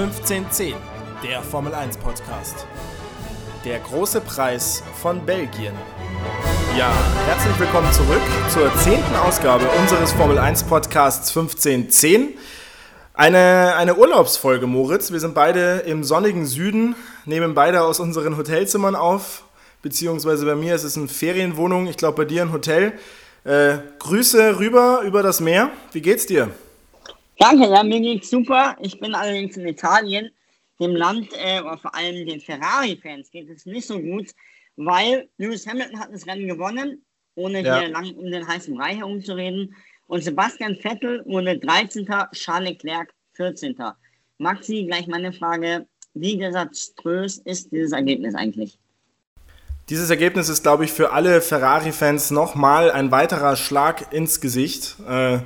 1510, der Formel 1 Podcast. Der große Preis von Belgien. Ja, herzlich willkommen zurück zur zehnten Ausgabe unseres Formel 1 Podcasts 1510. Eine, eine Urlaubsfolge, Moritz. Wir sind beide im sonnigen Süden, nehmen beide aus unseren Hotelzimmern auf, beziehungsweise bei mir ist es eine Ferienwohnung, ich glaube bei dir ein Hotel. Äh, Grüße rüber über das Meer. Wie geht's dir? Danke, ja, mir geht's super. Ich bin allerdings in Italien, dem Land, äh, vor allem den Ferrari-Fans geht es nicht so gut, weil Lewis Hamilton hat das Rennen gewonnen, ohne ja. hier lang um den heißen Brei herumzureden. Und Sebastian Vettel wurde 13. Charles Leclerc 14. Maxi, gleich meine Frage, wie desaströs ist dieses Ergebnis eigentlich? Dieses Ergebnis ist, glaube ich, für alle Ferrari-Fans nochmal ein weiterer Schlag ins Gesicht. Äh,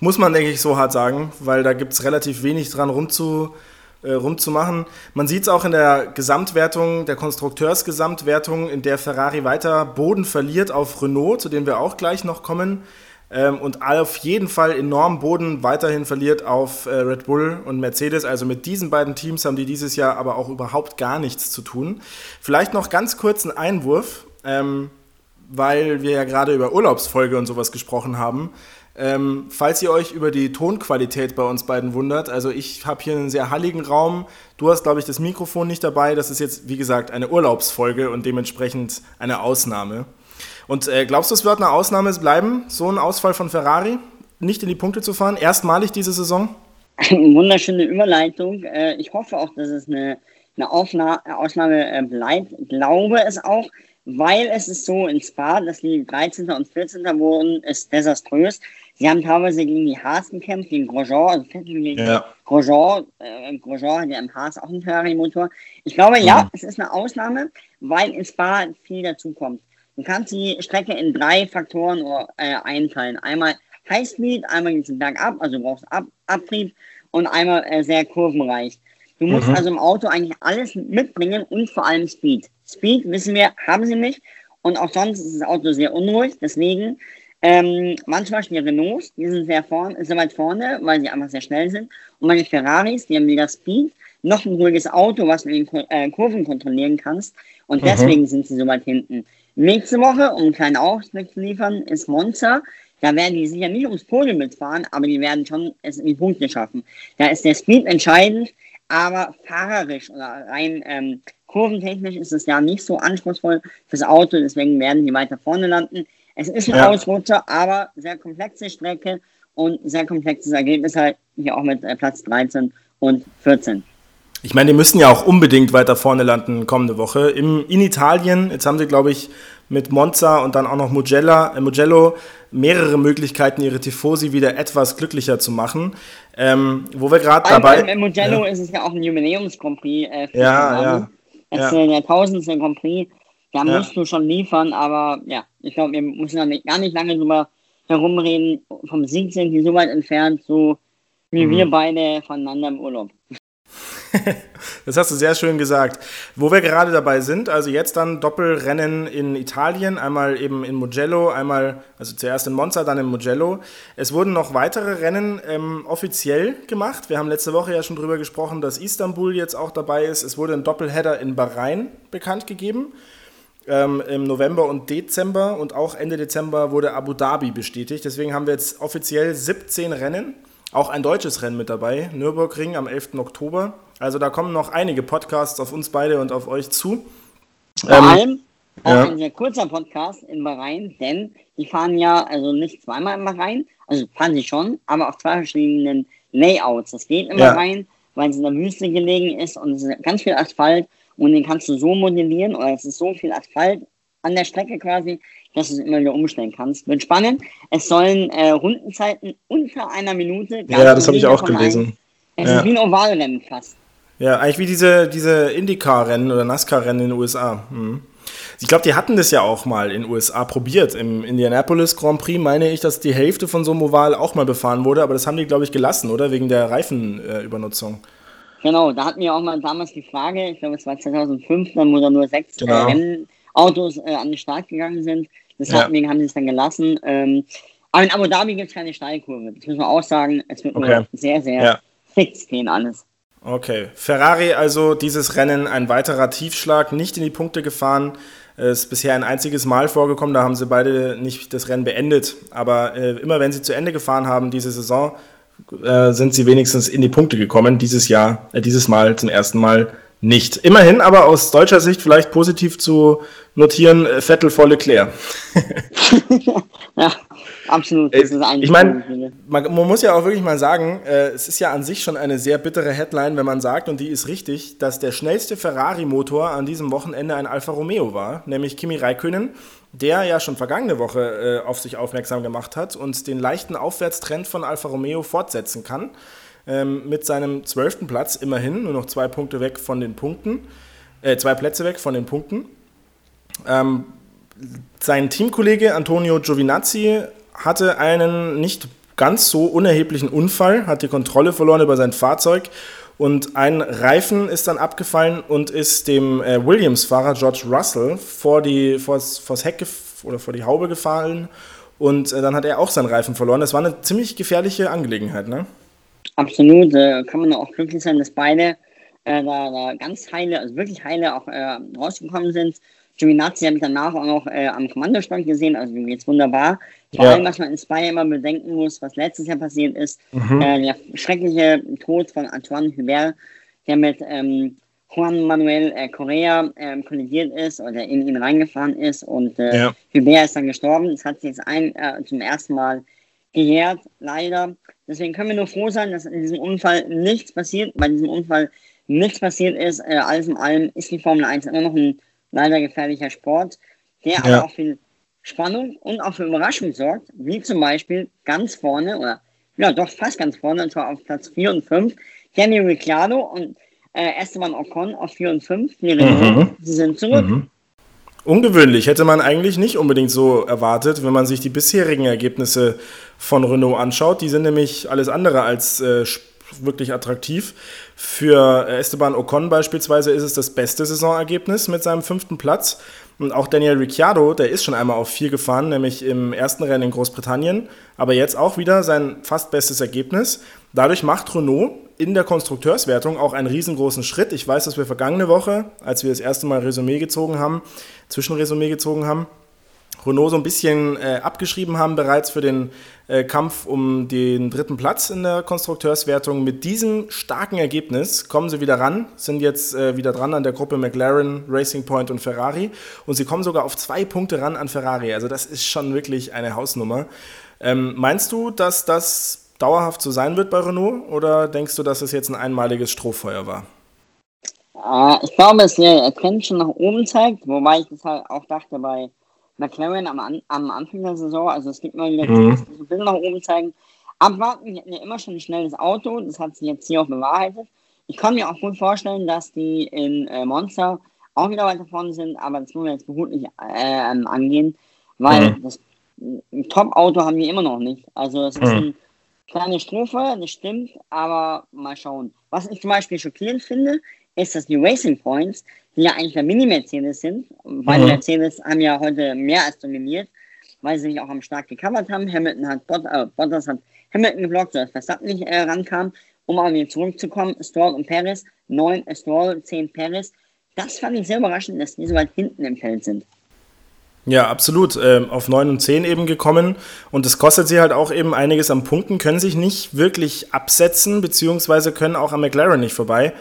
muss man, denke ich, so hart sagen, weil da gibt es relativ wenig dran rumzu, äh, rumzumachen. Man sieht es auch in der Gesamtwertung, der Konstrukteursgesamtwertung, in der Ferrari weiter Boden verliert auf Renault, zu dem wir auch gleich noch kommen. Ähm, und auf jeden Fall enorm Boden weiterhin verliert auf äh, Red Bull und Mercedes. Also mit diesen beiden Teams haben die dieses Jahr aber auch überhaupt gar nichts zu tun. Vielleicht noch ganz kurz ein Einwurf, ähm, weil wir ja gerade über Urlaubsfolge und sowas gesprochen haben. Ähm, falls ihr euch über die Tonqualität bei uns beiden wundert, also ich habe hier einen sehr halligen Raum. Du hast, glaube ich, das Mikrofon nicht dabei. Das ist jetzt, wie gesagt, eine Urlaubsfolge und dementsprechend eine Ausnahme. Und äh, glaubst du, es wird eine Ausnahme bleiben, so ein Ausfall von Ferrari, nicht in die Punkte zu fahren? Erstmalig diese Saison? Wunderschöne Überleitung. Äh, ich hoffe auch, dass es eine, eine Ausnahme äh, bleibt. Glaube es auch, weil es ist so in Spa, dass die 13. und 14. wurden, ist desaströs. Sie haben teilweise gegen die Haas gekämpft, gegen Grosjean, also gegen ja. Grosjean. Äh, Grosjean hat ja im Haas auch einen Ferrari-Motor. Ich glaube, ja, mhm. es ist eine Ausnahme, weil in Spa viel dazukommt. Du kannst die Strecke in drei Faktoren äh, einteilen. Einmal Highspeed, einmal geht es bergab, also du brauchst Ab Abtrieb und einmal äh, sehr kurvenreich. Du musst mhm. also im Auto eigentlich alles mitbringen und vor allem Speed. Speed, wissen wir, haben sie nicht. Und auch sonst ist das Auto sehr unruhig. Deswegen ähm, manchmal die Renaults, die sind sehr, vorn, sehr weit vorne, weil sie einfach sehr schnell sind. Und den Ferraris, die haben weder Speed, noch ein ruhiges Auto, was du in den äh, Kurven kontrollieren kannst. Und mhm. deswegen sind sie so weit hinten. Nächste Woche, um einen kleinen Ausblick zu liefern, ist Monza. Da werden die sicher nicht ums Podium mitfahren, aber die werden schon es in die Punkte schaffen. Da ist der Speed entscheidend, aber fahrerisch oder rein ähm, kurventechnisch ist es ja nicht so anspruchsvoll fürs Auto, deswegen werden die weiter vorne landen. Es ist ein ja. Ausrutscher, aber sehr komplexe Strecke und sehr komplexes Ergebnis halt hier auch mit äh, Platz 13 und 14. Ich meine, die müssen ja auch unbedingt weiter vorne landen kommende Woche. Im, in Italien, jetzt haben sie, glaube ich, mit Monza und dann auch noch Mugello, äh, Mugello mehrere Möglichkeiten, ihre Tifosi wieder etwas glücklicher zu machen. Ähm, wo wir gerade dabei. Bei Mugello ja. ist es ja auch ein Jubiläums-Grand Prix. Äh, ja, ja. Das ja. ist der tausendste Grand Prix. Da ja. musst du schon liefern, aber ja, ich glaube, wir müssen da nicht, gar nicht lange drüber herumreden. Vom Sieg sind die so weit entfernt, so wie mhm. wir beide voneinander im Urlaub. das hast du sehr schön gesagt. Wo wir gerade dabei sind, also jetzt dann Doppelrennen in Italien, einmal eben in Mugello, einmal, also zuerst in Monza, dann in Mugello. Es wurden noch weitere Rennen ähm, offiziell gemacht. Wir haben letzte Woche ja schon darüber gesprochen, dass Istanbul jetzt auch dabei ist. Es wurde ein Doppelheader in Bahrain bekannt gegeben ähm, im November und Dezember und auch Ende Dezember wurde Abu Dhabi bestätigt. Deswegen haben wir jetzt offiziell 17 Rennen, auch ein deutsches Rennen mit dabei, Nürburgring am 11. Oktober. Also da kommen noch einige Podcasts auf uns beide und auf euch zu. Vor ähm, allem auch ja. ein sehr kurzer Podcast in Bahrain, denn die fahren ja also nicht zweimal in Bahrain, also fahren sie schon, aber auf zwei verschiedenen Layouts. Das geht in ja. Bahrain, weil es in der Wüste gelegen ist und es ist ganz viel Asphalt und den kannst du so modellieren oder es ist so viel Asphalt an der Strecke quasi, dass du es immer wieder umstellen kannst. Wird spannend. Es sollen äh, Rundenzeiten unter einer Minute. Ja, das habe ich auch gelesen. Es ja. ist wie ein Ovalrennen fast. Ja, eigentlich wie diese, diese Indycar-Rennen oder NASCAR-Rennen in den USA. Hm. Ich glaube, die hatten das ja auch mal in den USA probiert. Im Indianapolis Grand Prix meine ich, dass die Hälfte von so einem Oval auch mal befahren wurde, aber das haben die, glaube ich, gelassen, oder? Wegen der Reifenübernutzung. Äh, Genau, da hatten wir auch mal damals die Frage, ich glaube es war 2005, dann wo da nur sechs äh, genau. Rennautos äh, an den Start gegangen sind. Deswegen ja. haben sie es dann gelassen. Ähm, aber in Abu Dhabi gibt es keine Steilkurve. Das muss man auch sagen. Es wird okay. sehr, sehr ja. fix gehen alles. Okay, Ferrari also dieses Rennen ein weiterer Tiefschlag, nicht in die Punkte gefahren. Ist bisher ein einziges Mal vorgekommen, da haben sie beide nicht das Rennen beendet. Aber äh, immer wenn sie zu Ende gefahren haben, diese Saison, äh, sind sie wenigstens in die Punkte gekommen. Dieses Jahr, äh, dieses Mal zum ersten Mal nicht. Immerhin aber aus deutscher Sicht vielleicht positiv zu notieren, äh, Vettel vor Leclerc. ja, absolut. Ich meine, man, man, muss ja auch wirklich mal sagen, äh, es ist ja an sich schon eine sehr bittere Headline, wenn man sagt, und die ist richtig, dass der schnellste Ferrari-Motor an diesem Wochenende ein Alfa Romeo war, nämlich Kimi Räikkönen, der ja schon vergangene Woche äh, auf sich aufmerksam gemacht hat und den leichten Aufwärtstrend von Alfa Romeo fortsetzen kann ähm, mit seinem zwölften Platz immerhin, nur noch zwei Punkte weg von den Punkten, äh, zwei Plätze weg von den Punkten. Ähm, sein Teamkollege Antonio Giovinazzi hatte einen nicht ganz so unerheblichen Unfall, hat die Kontrolle verloren über sein Fahrzeug und ein Reifen ist dann abgefallen und ist dem äh, Williams-Fahrer George Russell vor die, vors, vors Heck oder vor die Haube gefallen und äh, dann hat er auch seinen Reifen verloren. Das war eine ziemlich gefährliche Angelegenheit, ne? Absolut, äh, kann man auch glücklich sein, dass beide äh, da, da, ganz heile, also wirklich heile auch äh, rausgekommen sind. Giovinazzi habe ich danach auch noch äh, am Kommandostand gesehen, also jetzt wunderbar. Vor ja. allem, was man in Spire immer bedenken muss, was letztes Jahr passiert ist, mhm. Äh, der schreckliche Tod von Antoine Hubert, der mit ähm, Juan Manuel äh, Correa ähm, kollidiert ist oder in ihn reingefahren ist und ja. Hubert ist dann gestorben. Das hat sich jetzt ein, zum ersten Mal gejährt, leider. Deswegen können wir nur froh sein, dass in diesem Unfall nichts passiert, bei diesem Unfall nichts passiert ist. Äh, alles in allem ist die Formel 1 immer noch ein leider gefährlicher Sport, der ja. aber auch für Spannung und auch für Überraschung sorgt, wie zum Beispiel ganz vorne, oder ja doch fast ganz vorne, und zwar auf Platz 4 und 5, Daniel Ricciardo und äh, Esteban Ocon auf 4 und 5. Die mhm. Sie sind zurück. Mhm. Ungewöhnlich, hätte man eigentlich nicht unbedingt so erwartet, wenn man sich die bisherigen Ergebnisse von Renault anschaut. Die sind nämlich alles andere als äh, wirklich attraktiv. Für Esteban Ocon beispielsweise ist es das beste Saisonergebnis mit seinem fünften Platz. Und auch Daniel Ricciardo, der ist schon einmal auf vier gefahren, nämlich im ersten Rennen in Großbritannien, aber jetzt auch wieder sein fast bestes Ergebnis. Dadurch macht Renault in der Konstrukteurswertung auch einen riesengroßen Schritt. Ich weiß, dass wir vergangene Woche, als wir das erste Mal Resümee gezogen haben, Zwischenresümee gezogen haben, Renault so ein bisschen äh, abgeschrieben haben bereits für den äh, Kampf um den dritten Platz in der Konstrukteurswertung. Mit diesem starken Ergebnis kommen sie wieder ran, sind jetzt äh, wieder dran an der Gruppe McLaren, Racing Point und Ferrari und sie kommen sogar auf zwei Punkte ran an Ferrari. Also das ist schon wirklich eine Hausnummer. Ähm, meinst du, dass das dauerhaft so sein wird bei Renault oder denkst du, dass es jetzt ein einmaliges Strohfeuer war? Äh, ich glaube, es der Trend schon nach oben zeigt, wobei ich das halt auch dachte bei McLaren am, am Anfang der Saison. Also es gibt mal wieder mhm. so Bilder nach oben zeigen. Abwarten, die hatten ja immer schon ein schnelles Auto, das hat sich jetzt hier auch bewahrheitet. Ich kann mir auch gut vorstellen, dass die in äh, Monster auch wieder weiter vorne sind, aber das wollen wir jetzt behutlich äh, angehen, weil mhm. das Top-Auto haben wir immer noch nicht. Also es ist mhm. ein kleine Strophe, das stimmt, aber mal schauen. Was ich zum Beispiel schockierend finde, ist, dass die Racing Points, die ja eigentlich der Mini-Mercedes sind, weil mhm. Mercedes haben ja heute mehr als dominiert, weil sie sich auch am stark gecovert haben. Hamilton hat Bot äh, Bottas hat Hamilton geblockt, sodass Verstappen nicht äh, rankam. Um aber wieder zurückzukommen, Stroll und Perez, 9 Stroll, 10 Perez. Das fand ich sehr überraschend, dass die so weit hinten im Feld sind. Ja, absolut. Ähm, auf 9 und 10 eben gekommen. Und das kostet sie halt auch eben einiges an Punkten, können sich nicht wirklich absetzen, beziehungsweise können auch am McLaren nicht vorbei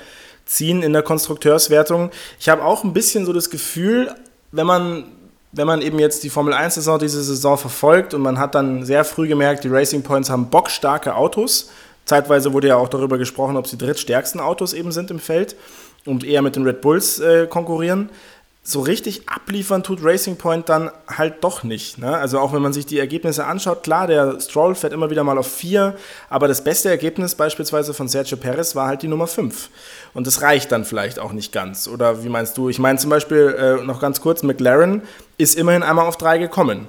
ziehen in der Konstrukteurswertung. Ich habe auch ein bisschen so das Gefühl, wenn man, wenn man eben jetzt die Formel 1-Saison diese Saison verfolgt und man hat dann sehr früh gemerkt, die Racing Points haben bockstarke Autos. Zeitweise wurde ja auch darüber gesprochen, ob sie drittstärksten Autos eben sind im Feld und eher mit den Red Bulls äh, konkurrieren so richtig abliefern tut Racing Point dann halt doch nicht. Ne? Also auch wenn man sich die Ergebnisse anschaut, klar, der Stroll fährt immer wieder mal auf 4, aber das beste Ergebnis beispielsweise von Sergio Perez war halt die Nummer 5. Und das reicht dann vielleicht auch nicht ganz. Oder wie meinst du? Ich meine zum Beispiel äh, noch ganz kurz, McLaren ist immerhin einmal auf 3 gekommen.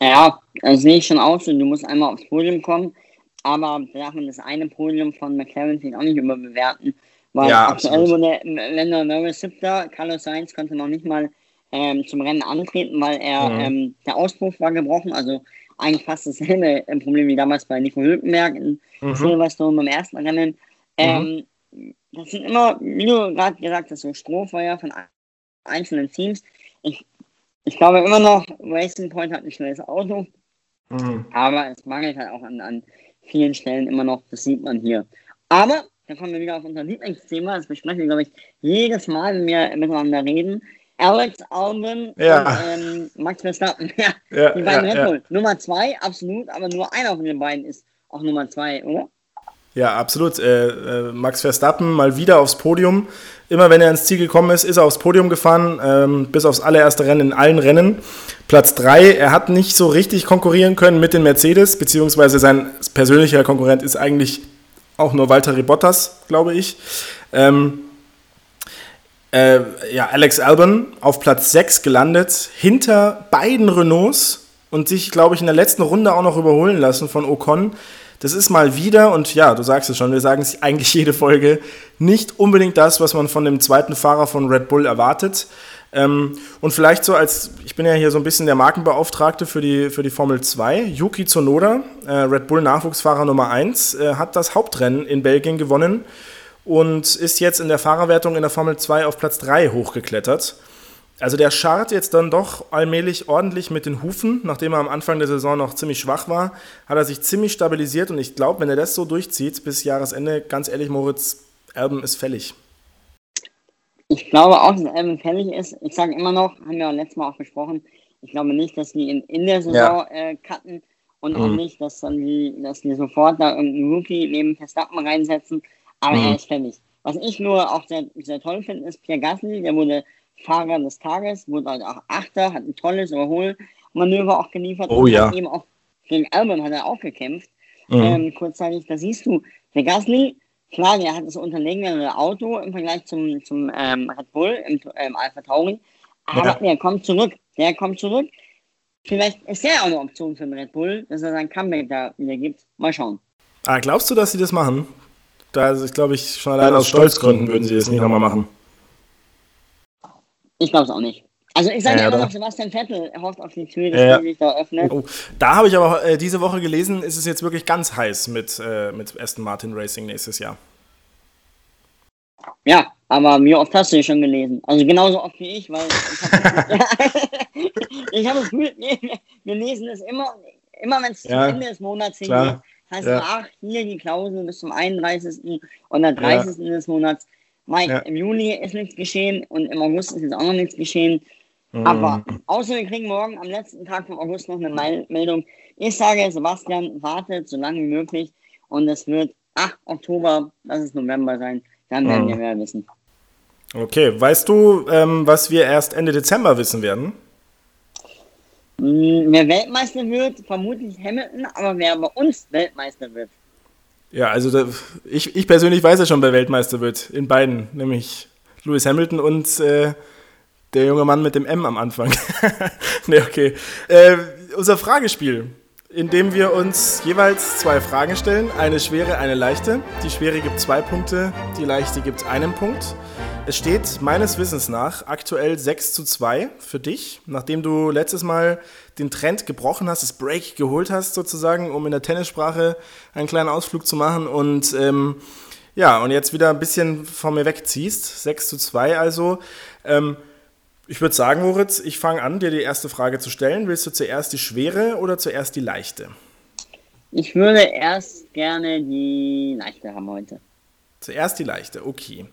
Ja, das sehe ich schon aus. Du musst einmal aufs Podium kommen, aber darf man das eine Podium von McLaren auch nicht überbewerten weil ja, aktuell wurde Lando Norris siebter, Carlos Sainz konnte noch nicht mal ähm, zum Rennen antreten, weil er mhm. ähm, der Auspuff war gebrochen. Also eigentlich fast dasselbe Problem wie damals bei Nico Hülkenberg in mhm. Silverstone beim ersten Rennen. Mhm. Ähm, das sind immer, wie du gerade gesagt hast, so Strohfeuer von einzelnen Teams. Ich, ich glaube immer noch, Racing Point hat ein schnelles Auto, mhm. aber es mangelt halt auch an, an vielen Stellen immer noch, das sieht man hier. Aber, da kommen wir wieder auf unser Lieblingsthema, das besprechen wir, glaube ich, jedes Mal, wenn wir miteinander reden. Alex Albon ja. und ähm, Max Verstappen. ja, ja, die beiden ja, Red Bull. Nummer zwei, absolut, aber nur einer von den beiden ist auch Nummer zwei, oder? Ja, absolut. Äh, äh, Max Verstappen mal wieder aufs Podium. Immer wenn er ins Ziel gekommen ist, ist er aufs Podium gefahren, ähm, bis aufs allererste Rennen in allen Rennen. Platz 3, er hat nicht so richtig konkurrieren können mit den Mercedes, beziehungsweise sein persönlicher Konkurrent ist eigentlich auch nur Walter Bottas, glaube ich. Ähm, äh, ja, Alex Albon auf Platz 6 gelandet, hinter beiden Renaults und sich, glaube ich, in der letzten Runde auch noch überholen lassen von Ocon. Das ist mal wieder, und ja, du sagst es schon, wir sagen es eigentlich jede Folge, nicht unbedingt das, was man von dem zweiten Fahrer von Red Bull erwartet. Ähm, und vielleicht so als, ich bin ja hier so ein bisschen der Markenbeauftragte für die, für die Formel 2, Yuki Tsunoda, äh, Red Bull Nachwuchsfahrer Nummer 1, äh, hat das Hauptrennen in Belgien gewonnen und ist jetzt in der Fahrerwertung in der Formel 2 auf Platz 3 hochgeklettert. Also der schart jetzt dann doch allmählich ordentlich mit den Hufen. Nachdem er am Anfang der Saison noch ziemlich schwach war, hat er sich ziemlich stabilisiert und ich glaube, wenn er das so durchzieht bis Jahresende, ganz ehrlich, Moritz, Erben ist fällig. Ich glaube auch, dass Erben fällig ist. Ich sage immer noch, haben wir auch letztes Mal auch besprochen, ich glaube nicht, dass die in, in der Saison ja. äh, cutten und mhm. auch nicht, dass dann die, dass die sofort da irgendeinen Rookie neben Verstappen reinsetzen, aber mhm. er ist fällig. Was ich nur auch sehr, sehr toll finde, ist Pierre Gasly, der wurde Fahrer des Tages, wurde halt auch Achter, hat ein tolles Überholmanöver auch geliefert. Oh ja. Eben auch gegen Albon hat er auch gekämpft. Mhm. Ähm, kurzzeitig, da siehst du, der Gasly, klar, der hat das unterlegene Auto im Vergleich zum, zum ähm, Red Bull, im ähm, Alpha Tauri, aber ja. der kommt zurück, der kommt zurück. Vielleicht ist der auch eine Option für den Red Bull, dass er sein Comeback da wieder gibt. Mal schauen. Ah, glaubst du, dass sie das machen? Da ist, glaube ich, schon allein aus Stolzgründen würden sie das nicht nochmal machen. Ich glaube es auch nicht. Also ich sage ja, immer noch, Sebastian Vettel hofft auf die Tür, dass ja. die sich da öffnet. Oh, da habe ich aber äh, diese Woche gelesen, ist es jetzt wirklich ganz heiß mit, äh, mit Aston Martin Racing nächstes Jahr. Ja, aber wie oft hast du schon gelesen? Also genauso oft wie ich, weil ich habe das Gefühl, wir lesen es immer, immer wenn es ja, zum Ende des Monats hingeht, heißt ja. ach, hier die Klausel bis zum 31. und der 30. Ja. des Monats. Mike, ja. im Juli ist nichts geschehen und im August ist jetzt auch noch nichts geschehen. Aber außer wir kriegen morgen am letzten Tag vom August noch eine Meldung. Ich sage, Sebastian, wartet so lange wie möglich und es wird, ach, Oktober, lass es November sein, dann werden mhm. wir mehr wissen. Okay, weißt du, ähm, was wir erst Ende Dezember wissen werden? Hm, wer Weltmeister wird, vermutlich Hamilton, aber wer bei uns Weltmeister wird, ja, also da, ich, ich persönlich weiß ja schon, wer Weltmeister wird. In beiden, nämlich Lewis Hamilton und äh, der junge Mann mit dem M am Anfang. ne, okay. Äh, unser Fragespiel, in dem wir uns jeweils zwei Fragen stellen. Eine schwere, eine leichte. Die schwere gibt zwei Punkte, die leichte gibt einen Punkt. Es steht meines Wissens nach aktuell 6 zu 2 für dich, nachdem du letztes Mal den Trend gebrochen hast, das Break geholt hast sozusagen, um in der Tennissprache einen kleinen Ausflug zu machen und ähm, ja, und jetzt wieder ein bisschen von mir wegziehst. 6 zu 2 also. Ähm, ich würde sagen, Moritz, ich fange an, dir die erste Frage zu stellen. Willst du zuerst die schwere oder zuerst die leichte? Ich würde erst gerne die leichte haben heute. Zuerst die leichte, okay.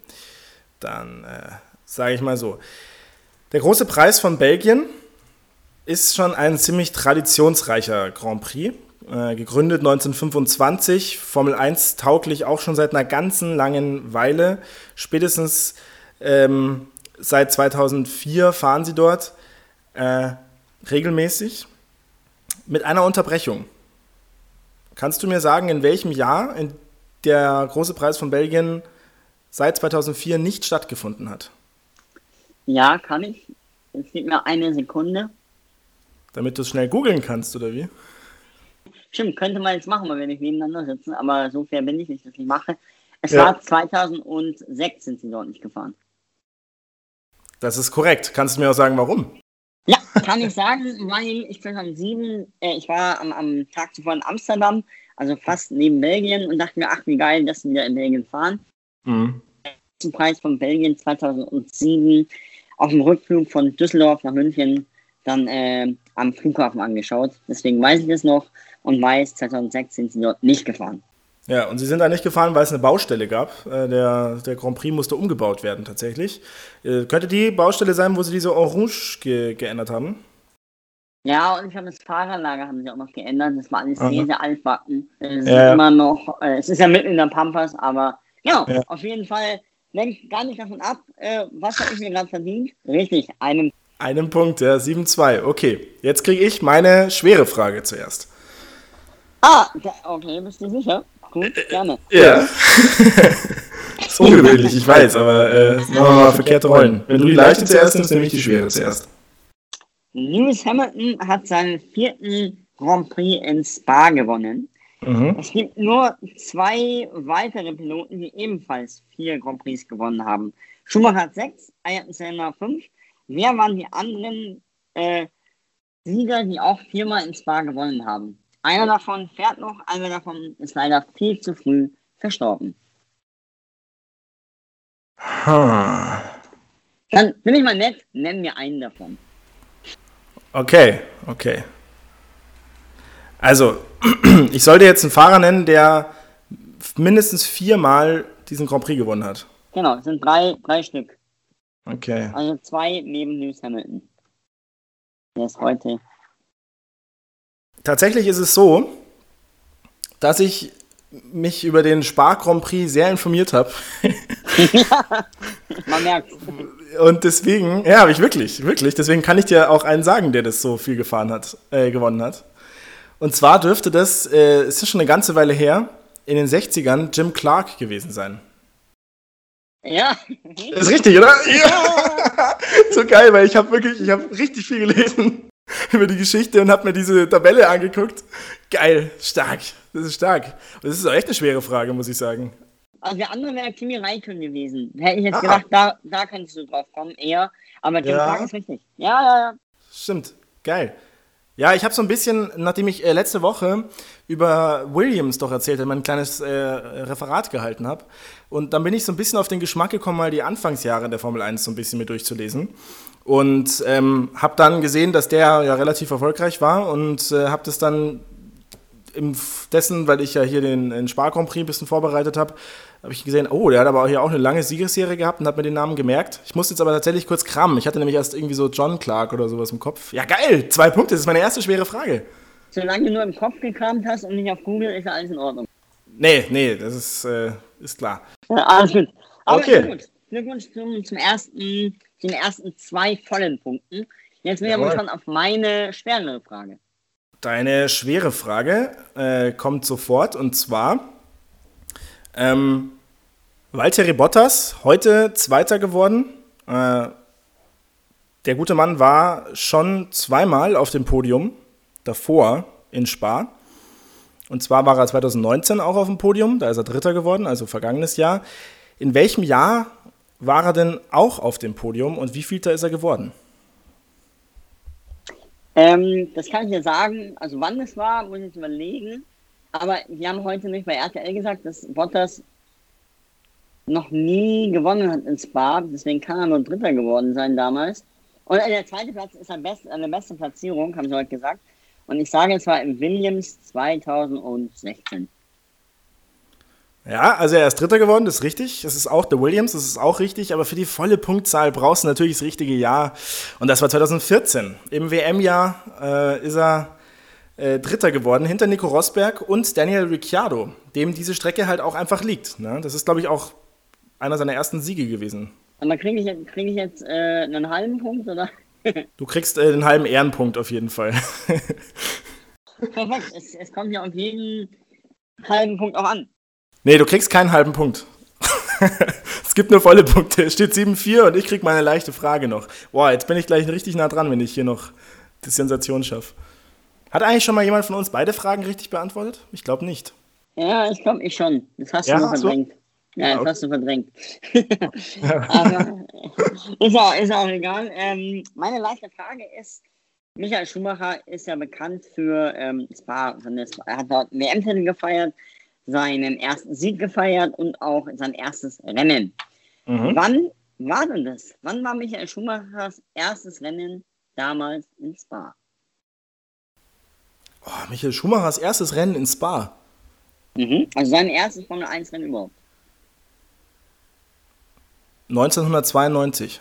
Dann äh, sage ich mal so. Der große Preis von Belgien ist schon ein ziemlich traditionsreicher Grand Prix. Äh, gegründet 1925, Formel 1 tauglich auch schon seit einer ganzen langen Weile. Spätestens ähm, seit 2004 fahren sie dort äh, regelmäßig mit einer Unterbrechung. Kannst du mir sagen, in welchem Jahr in der große Preis von Belgien seit 2004 nicht stattgefunden hat? Ja, kann ich. Es gibt mir eine Sekunde. Damit du es schnell googeln kannst, oder wie? Stimmt, könnte man jetzt machen, wenn wir nicht nebeneinander sitzen, aber so fair bin ich nicht, dass ich mache. Es ja. war 2006 sind sie dort nicht gefahren. Das ist korrekt. Kannst du mir auch sagen, warum? Ja, kann ich sagen, weil ich 2007, äh, ich war am, am Tag zuvor in Amsterdam, also fast neben Belgien und dachte mir, ach wie geil, dass sie wieder in Belgien fahren. Mhm. Preis von Belgien 2007 auf dem Rückflug von Düsseldorf nach München dann äh, am Flughafen angeschaut. Deswegen weiß ich das noch und weiß, 2016 sind sie dort nicht gefahren. Ja, und sie sind da nicht gefahren, weil es eine Baustelle gab. Äh, der, der Grand Prix musste umgebaut werden tatsächlich. Äh, könnte die Baustelle sein, wo sie diese Orange ge geändert haben? Ja, und ich habe das Fahrerlager haben sie auch noch geändert. Das war alles Aha. sehr, sehr altbacken. Es ist ja. immer noch, äh, es ist ja mitten in der Pampas, aber genau, ja. auf jeden Fall lenkt gar nicht davon ab, was habe ich mir gerade verdient? Richtig, einen. Einen Punkt, ja, 7-2. Okay, jetzt kriege ich meine schwere Frage zuerst. Ah, okay, bist du sicher? Gut, gerne. Ja. ist ungewöhnlich, ich weiß, aber äh, machen wir mal verkehrte Rollen. Wenn du die leichte zuerst nimmst, nehme ich die schwere zuerst. Lewis Hamilton hat seinen vierten Grand Prix in Spa gewonnen. Mhm. Es gibt nur zwei weitere Piloten, die ebenfalls vier Grand Prix gewonnen haben. Schumacher hat sechs, Ayrton Senna fünf. Wer waren die anderen äh, Sieger, die auch viermal in Spa gewonnen haben? Einer davon fährt noch, einer davon ist leider viel zu früh verstorben. Hm. Dann bin ich mal nett, nenn mir einen davon. Okay, okay. Also, ich sollte jetzt einen Fahrer nennen, der mindestens viermal diesen Grand Prix gewonnen hat. Genau, es sind drei, drei Stück. Okay. Also zwei neben Lewis Hamilton. Der ist heute. Tatsächlich ist es so, dass ich mich über den Spar Grand Prix sehr informiert habe. ja, man merkt. Und deswegen, ja, habe ich wirklich, wirklich. Deswegen kann ich dir auch einen sagen, der das so viel gefahren hat, äh, gewonnen hat. Und zwar dürfte das, äh, es ist schon eine ganze Weile her, in den 60ern Jim Clark gewesen sein. Ja. Das ist richtig, oder? Ja. so geil, weil ich habe wirklich, ich habe richtig viel gelesen über die Geschichte und habe mir diese Tabelle angeguckt. Geil, stark. Das ist stark. Und das ist auch echt eine schwere Frage, muss ich sagen. Also der andere wäre Kimi Räikkönen gewesen. Hätte ich jetzt ah. gedacht, da, da könntest du drauf kommen, eher. Aber Jim ja. Clark ist richtig. Ja, ja, ja. Stimmt. Geil. Ja, ich habe so ein bisschen, nachdem ich äh, letzte Woche über Williams doch erzählt habe, mein kleines äh, Referat gehalten habe. Und dann bin ich so ein bisschen auf den Geschmack gekommen, mal die Anfangsjahre der Formel 1 so ein bisschen mir durchzulesen. Und ähm, habe dann gesehen, dass der ja relativ erfolgreich war und äh, habe das dann im dessen, weil ich ja hier den, den Spar Grand Prix ein bisschen vorbereitet habe, habe ich gesehen, oh, der hat aber hier auch eine lange Siegesserie gehabt und hat mir den Namen gemerkt. Ich musste jetzt aber tatsächlich kurz kramen. Ich hatte nämlich erst irgendwie so John Clark oder sowas im Kopf. Ja, geil, zwei Punkte, das ist meine erste schwere Frage. Solange du nur im Kopf gekramt hast und nicht auf Google, ist ja alles in Ordnung. Nee, nee, das ist, äh, ist klar. Ja, alles gut. Aber okay. gut. Glückwunsch zum, zum ersten, den ersten zwei vollen Punkten. Jetzt bin ich aber schon auf meine schwerere Frage. Deine schwere Frage äh, kommt sofort und zwar ähm, Valtteri Bottas, heute Zweiter geworden. Äh, der gute Mann war schon zweimal auf dem Podium, davor in Spa. Und zwar war er 2019 auch auf dem Podium, da ist er Dritter geworden, also vergangenes Jahr. In welchem Jahr war er denn auch auf dem Podium und wie vielter ist er geworden? Ähm, das kann ich dir sagen, also wann es war, muss ich jetzt überlegen. Aber wir haben heute nicht bei RTL gesagt, dass Bottas noch nie gewonnen hat in Spa. Deswegen kann er nur Dritter geworden sein damals. Und der zweite Platz ist eine beste, eine beste Platzierung, haben sie heute gesagt. Und ich sage, es war im Williams 2016. Ja, also er ist Dritter geworden, das ist richtig. Es ist auch der Williams, das ist auch richtig. Aber für die volle Punktzahl brauchst du natürlich das richtige Jahr. Und das war 2014. Im WM-Jahr äh, ist er äh, Dritter geworden, hinter Nico Rosberg und Daniel Ricciardo, dem diese Strecke halt auch einfach liegt. Ne? Das ist, glaube ich, auch einer seiner ersten Siege gewesen. Aber kriege ich, jetzt, krieg ich jetzt äh, einen halben Punkt, oder? du kriegst äh, einen halben Ehrenpunkt auf jeden Fall. Perfekt, es, es kommt ja auf jeden halben Punkt auch an. Nee, du kriegst keinen halben Punkt. es gibt nur volle Punkte. Es steht 7-4 und ich krieg meine leichte Frage noch. Boah, jetzt bin ich gleich richtig nah dran, wenn ich hier noch die Sensation schaffe. Hat eigentlich schon mal jemand von uns beide Fragen richtig beantwortet? Ich glaube nicht. Ja, ich glaube ich schon. Das hast ja, du nur verdrängt. So? Ja, das hast du verdrängt. Aber ist auch, ist auch egal. Ähm, meine leichte Frage ist, Michael Schumacher ist ja bekannt für ähm, Spa. Er hat dort WM-Titel gefeiert seinen ersten Sieg gefeiert und auch sein erstes Rennen. Mhm. Wann war denn das? Wann war Michael Schumachers erstes Rennen damals in Spa? Oh, Michael Schumachers erstes Rennen in Spa. Mhm. Also sein erstes Formel 1 Rennen überhaupt. 1992.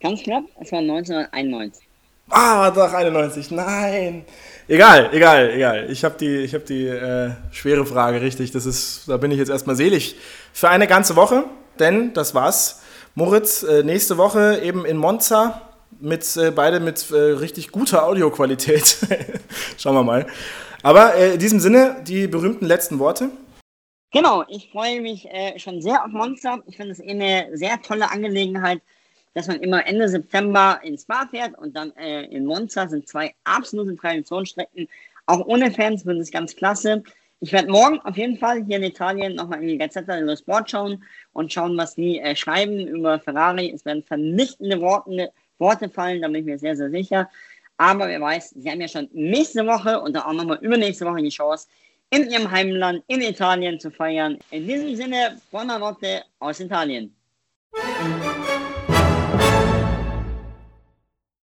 Ganz knapp, es war 1991. Ah, doch 91. Nein. Egal, egal, egal. Ich habe die, ich hab die äh, schwere Frage richtig. Das ist, da bin ich jetzt erstmal selig für eine ganze Woche, denn das war's. Moritz, äh, nächste Woche eben in Monza mit äh, beide mit äh, richtig guter Audioqualität. Schauen wir mal. Aber äh, in diesem Sinne die berühmten letzten Worte. Genau, ich freue mich äh, schon sehr auf Monza. Ich finde es eh eine sehr tolle Angelegenheit, dass man immer Ende September ins Spa fährt und dann äh, in Monza sind zwei absolute Traditionsstrecken. Auch ohne Fans ich es ganz klasse. Ich werde morgen auf jeden Fall hier in Italien nochmal in die Gazzetta dello Sport schauen und schauen, was die äh, schreiben über Ferrari. Es werden vernichtende Worte, Worte fallen, da bin ich mir sehr, sehr sicher. Aber wer weiß, sie haben ja schon nächste Woche und auch nochmal übernächste Woche die Chance, in ihrem Heimland, in Italien zu feiern. In diesem Sinne, Buonanotte aus Italien.